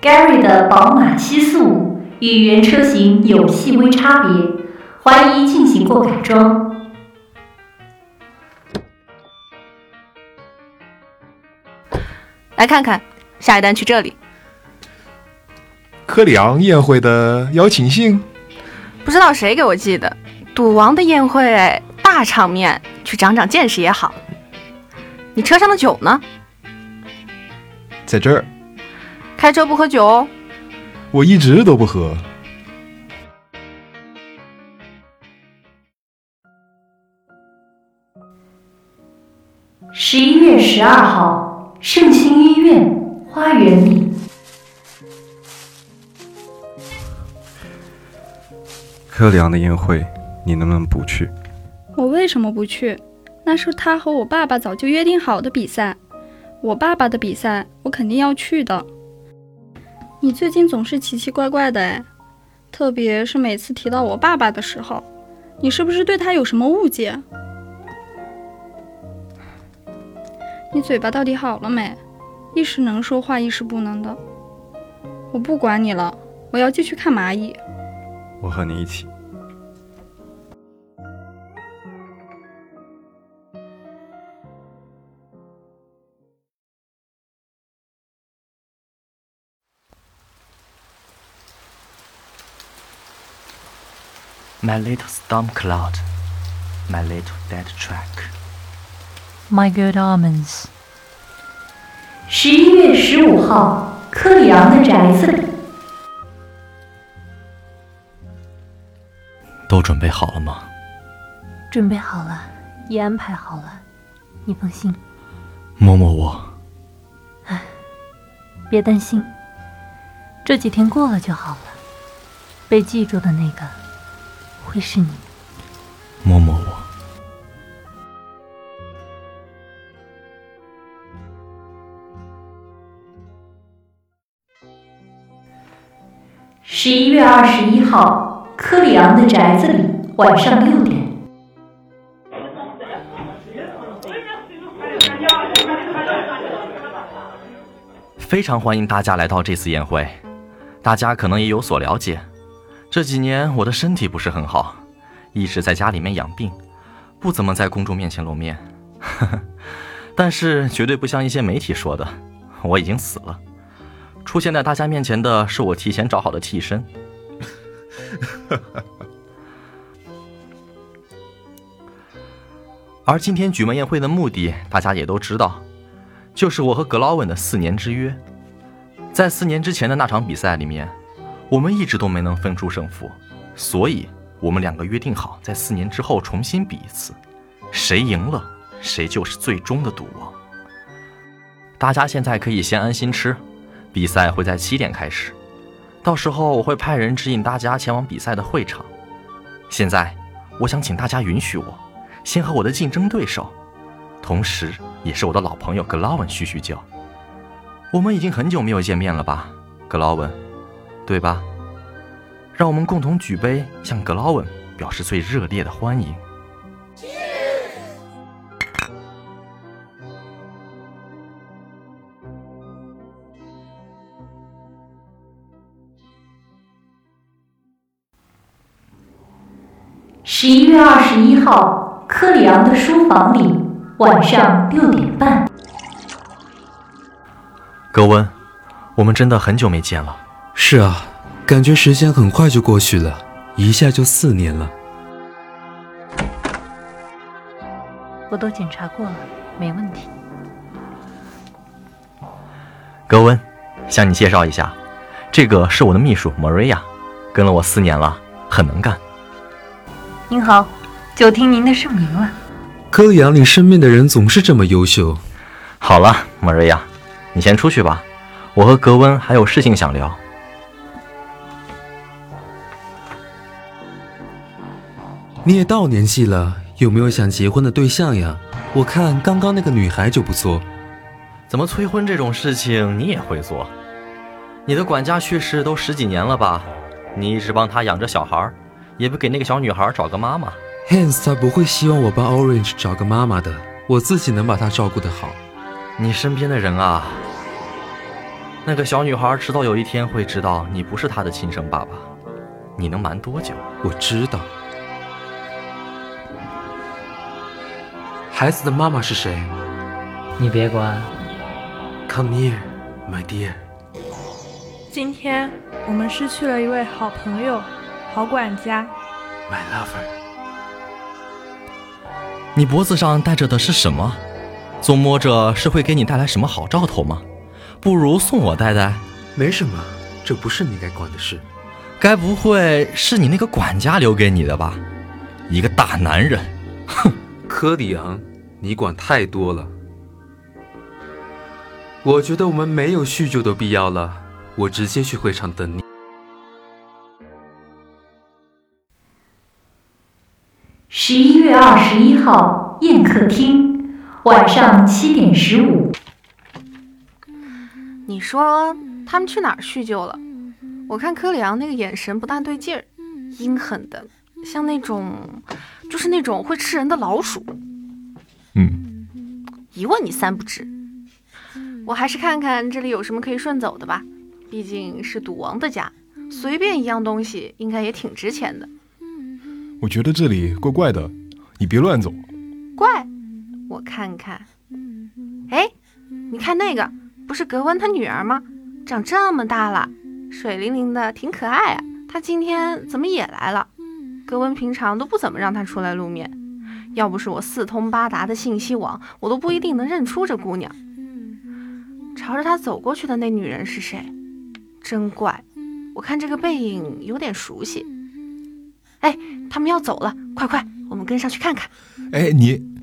，Gary 的宝马七四五与原车型有细微差别，怀疑进行过改装。来看看，下一单去这里。科里昂宴会的邀请信，不知道谁给我寄的，赌王的宴会大场面，去长长见识也好。你车上的酒呢？在这儿，开车不喝酒哦。我一直都不喝。十一月十二号，圣心医院花园里。柯里昂的宴会，你能不能不去？我为什么不去？那是他和我爸爸早就约定好的比赛，我爸爸的比赛，我肯定要去的。你最近总是奇奇怪怪的哎，特别是每次提到我爸爸的时候，你是不是对他有什么误解？你嘴巴到底好了没？一时能说话，一时不能的。我不管你了，我要继续看蚂蚁。我和你一起。My little storm cloud, my little dead track. My good almonds. 十一月十五号，科里昂的宅子里。都准备好了吗？准备好了，也安排好了。你放心，摸摸我。哎别担心，这几天过了就好了。被记住的那个，会是你。摸摸我。十一月二十一号，科里昂的宅子里，晚上六点。非常欢迎大家来到这次宴会。大家可能也有所了解，这几年我的身体不是很好，一直在家里面养病，不怎么在公众面前露面。但是绝对不像一些媒体说的，我已经死了。出现在大家面前的是我提前找好的替身。而今天举门宴会的目的，大家也都知道，就是我和格劳文的四年之约。在四年之前的那场比赛里面，我们一直都没能分出胜负，所以我们两个约定好，在四年之后重新比一次，谁赢了，谁就是最终的赌王。大家现在可以先安心吃，比赛会在七点开始，到时候我会派人指引大家前往比赛的会场。现在，我想请大家允许我。先和我的竞争对手，同时也是我的老朋友格劳文叙叙旧。我们已经很久没有见面了吧，格劳文，对吧？让我们共同举杯，向格劳文表示最热烈的欢迎。十一月二十一号。科里昂的书房里，晚上六点半。格温，我们真的很久没见了。是啊，感觉时间很快就过去了，一下就四年了。我都检查过了，没问题。格温，向你介绍一下，这个是我的秘书 Maria，跟了我四年了，很能干。您好。就听您的圣名了。科里昂，你身边的人总是这么优秀。好了，莫瑞亚，你先出去吧，我和格温还有事情想聊。你也到年纪了，有没有想结婚的对象呀？我看刚刚那个女孩就不错。怎么催婚这种事情你也会做？你的管家去世都十几年了吧？你一直帮他养着小孩，也不给那个小女孩找个妈妈。Hans 他不会希望我帮 Orange 找个妈妈的，我自己能把她照顾得好。你身边的人啊，那个小女孩迟早有一天会知道你不是她的亲生爸爸。你能瞒多久？我知道。孩子的妈妈是谁？你别管。Come near, my dear。今天我们失去了一位好朋友，好管家。My lover。你脖子上戴着的是什么？总摸着是会给你带来什么好兆头吗？不如送我戴戴。没什么，这不是你该管的事。该不会是你那个管家留给你的吧？一个大男人，哼！科里昂，你管太多了。我觉得我们没有叙旧的必要了。我直接去会场等你。十一月二十一号宴客厅，晚上七点十五。你说他们去哪儿叙旧了？我看柯里昂那个眼神不大对劲儿，阴狠的，像那种，就是那种会吃人的老鼠。嗯，一问你三不知。我还是看看这里有什么可以顺走的吧，毕竟是赌王的家，随便一样东西应该也挺值钱的。我觉得这里怪怪的，你别乱走。怪？我看看。哎，你看那个，不是格温他女儿吗？长这么大了，水灵灵的，挺可爱啊。她今天怎么也来了？格温平常都不怎么让她出来露面，要不是我四通八达的信息网，我都不一定能认出这姑娘。朝着他走过去的那女人是谁？真怪，我看这个背影有点熟悉。哎，他们要走了，快快，我们跟上去看看。哎，你。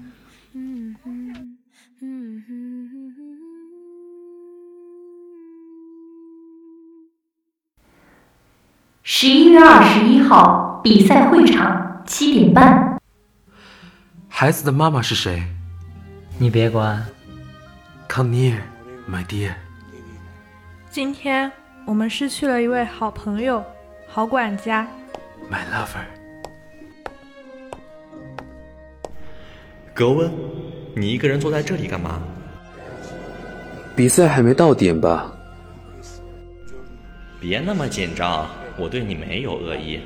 十一月二十一号比赛会场七点半。孩子的妈妈是谁？你别管。Come near, my dear。今天我们失去了一位好朋友，好管家。My lover，格温，你一个人坐在这里干嘛？比赛还没到点吧？别那么紧张，我对你没有恶意。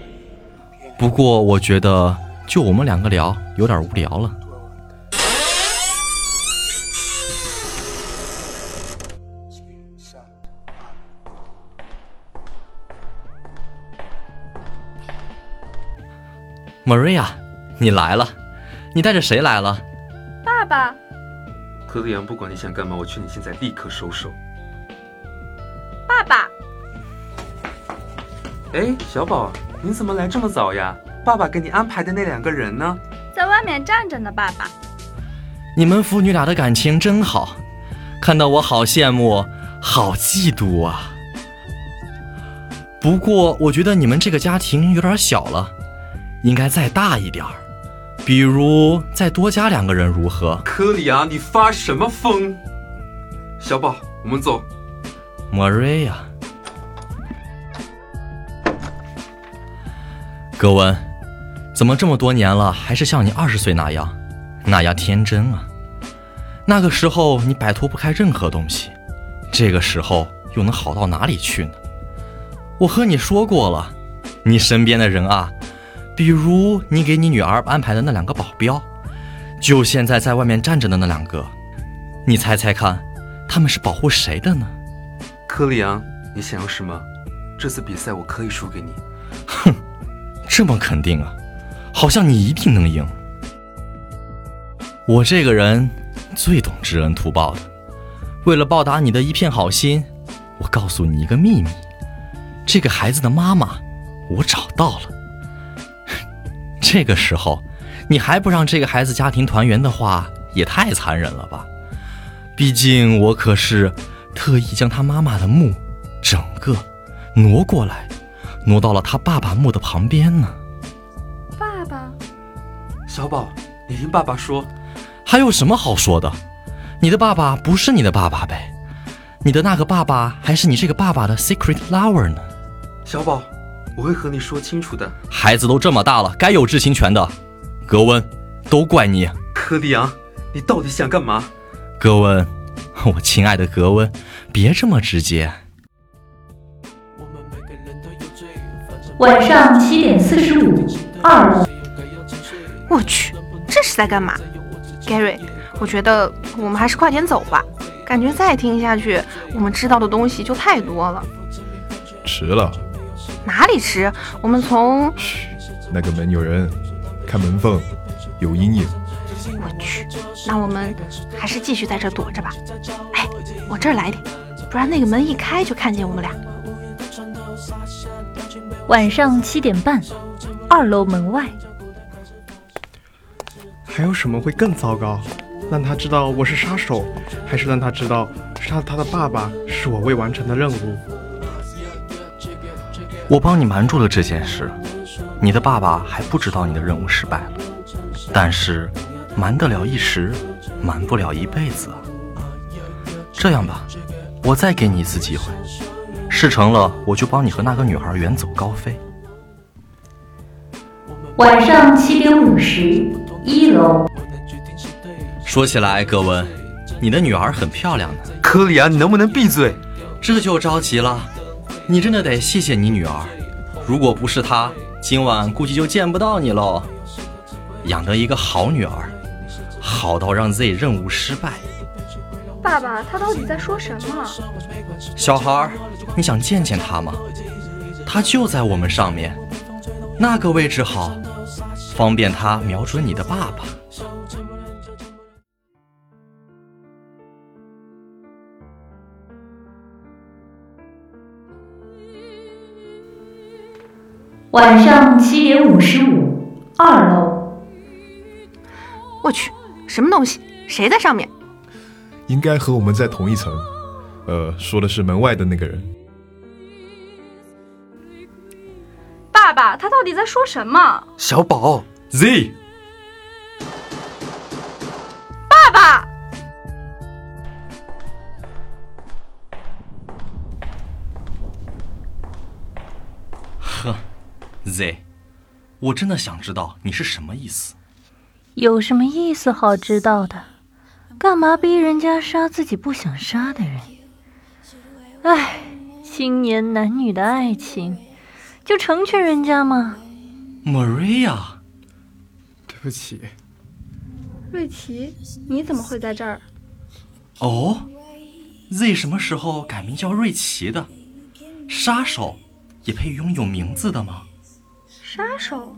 不过我觉得，就我们两个聊，有点无聊了。Maria，你来了，你带着谁来了？爸爸。克里昂，不管你想干嘛，我劝你现在立刻收手。哎，小宝，你怎么来这么早呀？爸爸给你安排的那两个人呢？在外面站着呢，爸爸。你们父女俩的感情真好，看到我好羡慕，好嫉妒啊！不过我觉得你们这个家庭有点小了，应该再大一点儿，比如再多加两个人如何？科里昂，你发什么疯？小宝，我们走。莫瑞亚，格温，怎么这么多年了，还是像你二十岁那样，那样天真啊？那个时候你摆脱不开任何东西，这个时候又能好到哪里去呢？我和你说过了，你身边的人啊，比如你给你女儿安排的那两个保镖，就现在在外面站着的那两个，你猜猜看，他们是保护谁的呢？科里昂，你想要什么？这次比赛我可以输给你。哼，这么肯定啊？好像你一定能赢。我这个人最懂知恩图报的，为了报答你的一片好心，我告诉你一个秘密。这个孩子的妈妈，我找到了。这个时候，你还不让这个孩子家庭团圆的话，也太残忍了吧？毕竟我可是特意将他妈妈的墓整个挪过来，挪到了他爸爸墓的旁边呢。爸爸，小宝，你听爸爸说，还有什么好说的？你的爸爸不是你的爸爸呗？你的那个爸爸还是你这个爸爸的 secret lover 呢？小宝，我会和你说清楚的。孩子都这么大了，该有知情权的。格温，都怪你。柯里昂，你到底想干嘛？格温，我亲爱的格温，别这么直接。晚上七点四十五，二楼。我去，这是在干嘛？Gary，我觉得我们还是快点走吧。感觉再听下去，我们知道的东西就太多了。迟了。哪里迟？我们从……嘘，那个门有人，看门缝，有阴影。我去，那我们还是继续在这躲着吧。哎，往这儿来点，不然那个门一开就看见我们俩。晚上七点半，二楼门外。还有什么会更糟糕？让他知道我是杀手，还是让他知道杀他的爸爸是我未完成的任务？我帮你瞒住了这件事，你的爸爸还不知道你的任务失败了。但是，瞒得了一时，瞒不了一辈子啊。这样吧，我再给你一次机会，事成了我就帮你和那个女孩远走高飞。晚上七点五十，一楼。说起来，格温，你的女儿很漂亮的。科里安，你能不能闭嘴？这就着急了。你真的得谢谢你女儿，如果不是她，今晚估计就见不到你喽。养得一个好女儿，好到让 Z 任务失败。爸爸，他到底在说什么？小孩，你想见见他吗？他就在我们上面，那个位置好，方便他瞄准你的爸爸。晚上七点五十五，二楼。我去，什么东西？谁在上面？应该和我们在同一层。呃，说的是门外的那个人。爸爸，他到底在说什么？小宝，Z。爸爸。呵。Z，我真的想知道你是什么意思。有什么意思好知道的？干嘛逼人家杀自己不想杀的人？哎，青年男女的爱情，就成全人家嘛？Maria，对不起。瑞奇，你怎么会在这儿？哦，Z 什么时候改名叫瑞奇的？杀手也配拥有名字的吗？杀手，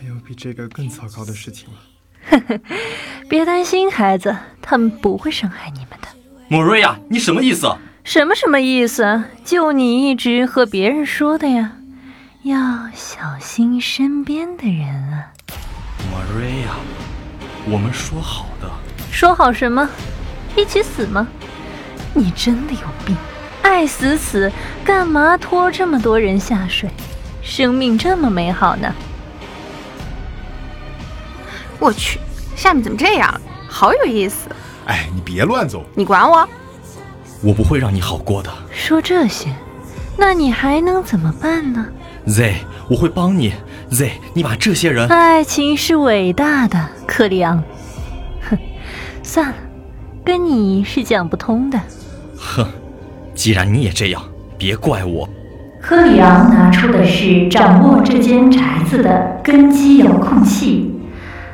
没有比这个更糟糕的事情了。别担心，孩子，他们不会伤害你们的。莫瑞亚，你什么意思？什么什么意思？就你一直和别人说的呀，要小心身边的人啊。莫瑞亚，我们说好的。说好什么？一起死吗？你真的有病！爱死死，干嘛拖这么多人下水？生命这么美好呢。我去，下面怎么这样？好有意思。哎，你别乱走！你管我？我不会让你好过的。说这些，那你还能怎么办呢？Z，我会帮你。Z，你把这些人……爱情是伟大的，克里昂。哼，算了，跟你是讲不通的。哼，既然你也这样，别怪我。克里昂拿出的是掌握这间宅子的根基遥控器。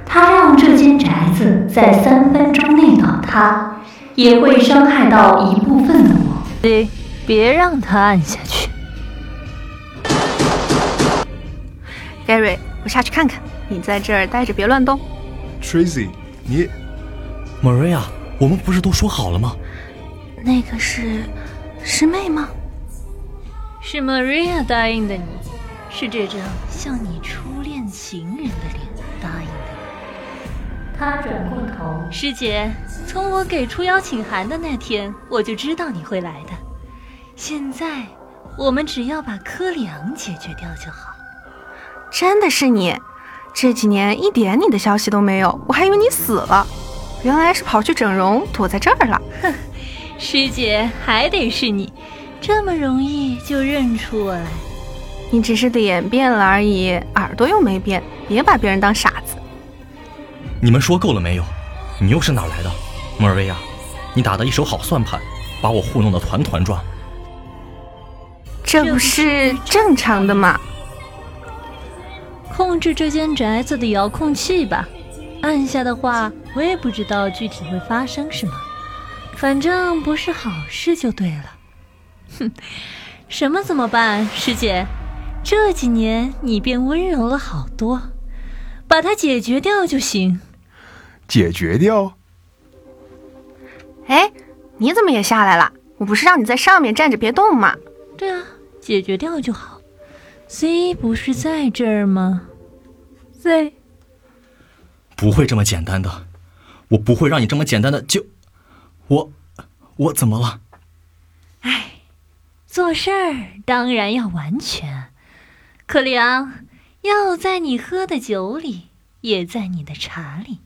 他让这间宅子在三分钟内倒塌，也会伤害到一部分的我。对，别让他按下去。Gary，我下去看看，你在这儿待着，别乱动。Tracy，你，Maria，我们不是都说好了吗？那个是师妹吗？是 Maria 答应的，你是这张像你初恋情人的脸答应的。他转过头，师姐，从我给出邀请函的那天，我就知道你会来的。现在，我们只要把柯里昂解决掉就好。真的是你？这几年一点你的消息都没有，我还以为你死了。原来是跑去整容，躲在这儿了。哼，师姐还得是你，这么容易就认出我来？你只是脸变了而已，耳朵又没变，别把别人当傻子。你们说够了没有？你又是哪来的，莫尔维亚？你打的一手好算盘，把我糊弄得团团转。这不是正常的吗？控制这间宅子的遥控器吧，按下的话，我也不知道具体会发生什么，反正不是好事就对了。哼，什么怎么办，师姐？这几年你变温柔了好多，把它解决掉就行。解决掉？哎，你怎么也下来了？我不是让你在上面站着别动吗？对啊，解决掉就好。Z 不是在这儿吗？Z 不会这么简单的，我不会让你这么简单的就……我……我怎么了？哎，做事儿当然要完全。可里昂，药在你喝的酒里，也在你的茶里。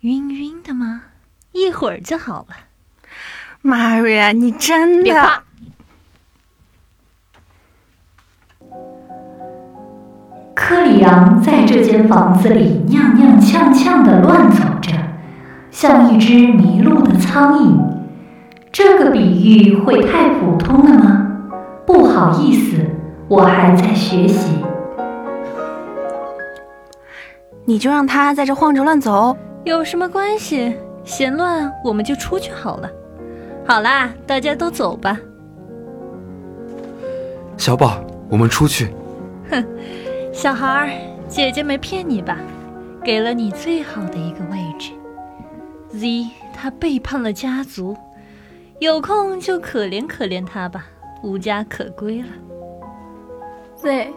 晕晕的吗？一会儿就好了。Maria，你真的……科里昂在这间房子里踉踉跄跄的乱走着，像一只迷路的苍蝇。这个比喻会太普通了吗？不好意思，我还在学习。你就让他在这晃着乱走。有什么关系？嫌乱我们就出去好了。好啦，大家都走吧。小宝，我们出去。哼，小孩儿，姐姐没骗你吧？给了你最好的一个位置。Z，他背叛了家族，有空就可怜可怜他吧，无家可归了。Z，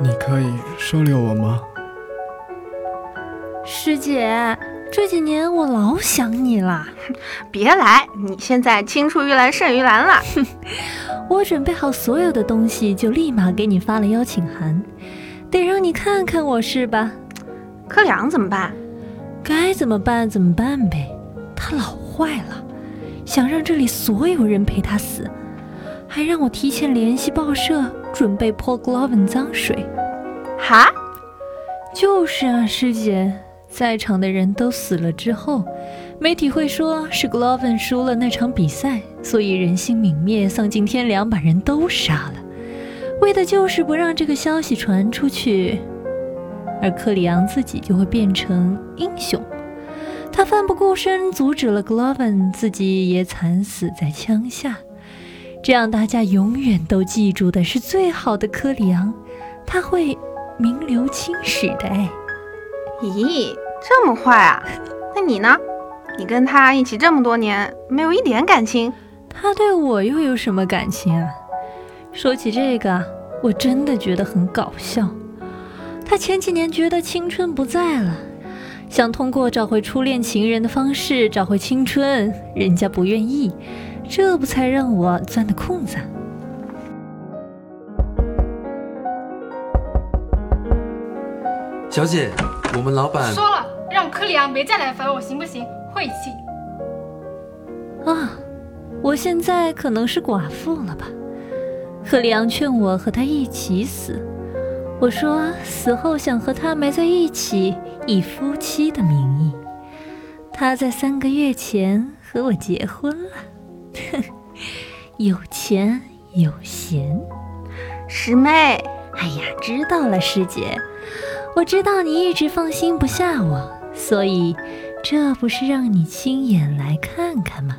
你可以收留我吗？师姐，这几年我老想你了。别来，你现在青出于蓝胜于蓝了。我准备好所有的东西，就立马给你发了邀请函，得让你看看我是吧？柯良怎么办？该怎么办怎么办呗。他老坏了，想让这里所有人陪他死，还让我提前联系报社，准备泼 Gloven 脏水。哈？就是啊，师姐。在场的人都死了之后，媒体会说是 Gloven 输了那场比赛，所以人性泯灭，丧尽天良，把人都杀了，为的就是不让这个消息传出去。而克里昂自己就会变成英雄，他奋不顾身阻止了 Gloven，自己也惨死在枪下，这样大家永远都记住的是最好的克里昂，他会名留青史的哎。咦，这么坏啊？那你呢？你跟他一起这么多年，没有一点感情？他对我又有什么感情啊？说起这个，我真的觉得很搞笑。他前几年觉得青春不在了，想通过找回初恋情人的方式找回青春，人家不愿意，这不才让我钻的空子。小姐，我们老板说了，让柯里昂别再来烦我，行不行？晦气。啊，我现在可能是寡妇了吧？柯里昂劝我和他一起死，我说死后想和他埋在一起，以夫妻的名义。他在三个月前和我结婚了，哼，有钱有闲。师妹，哎呀，知道了，师姐。我知道你一直放心不下我，所以这不是让你亲眼来看看吗？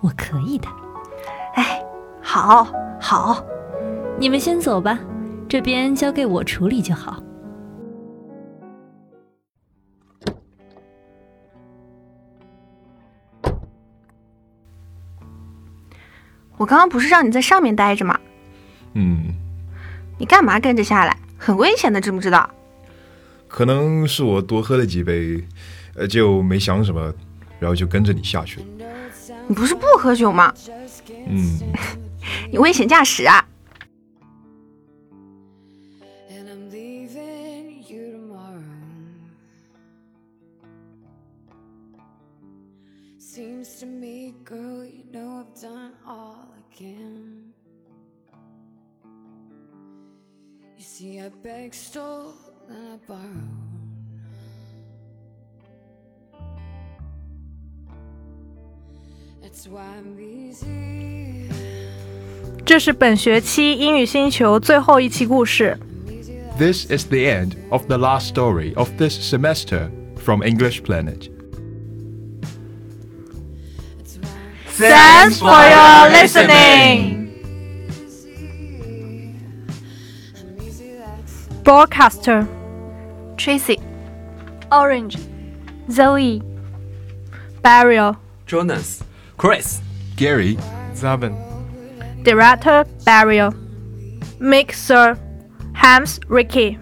我可以的。哎，好，好，你们先走吧，这边交给我处理就好。我刚刚不是让你在上面待着吗？嗯。你干嘛跟着下来？很危险的，知不知道？可能是我多喝了几杯，呃，就没想什么，然后就跟着你下去了。你不是不喝酒吗？嗯，你 危险驾驶啊！这是本学期英语星球最后一期故事。 This is the end of the last story of this semester from English Planet. Thanks for your listening. Broadcaster Tracy Orange Zoe Burial Jonas Chris Gary Zaben Director Burial Mixer Hams Ricky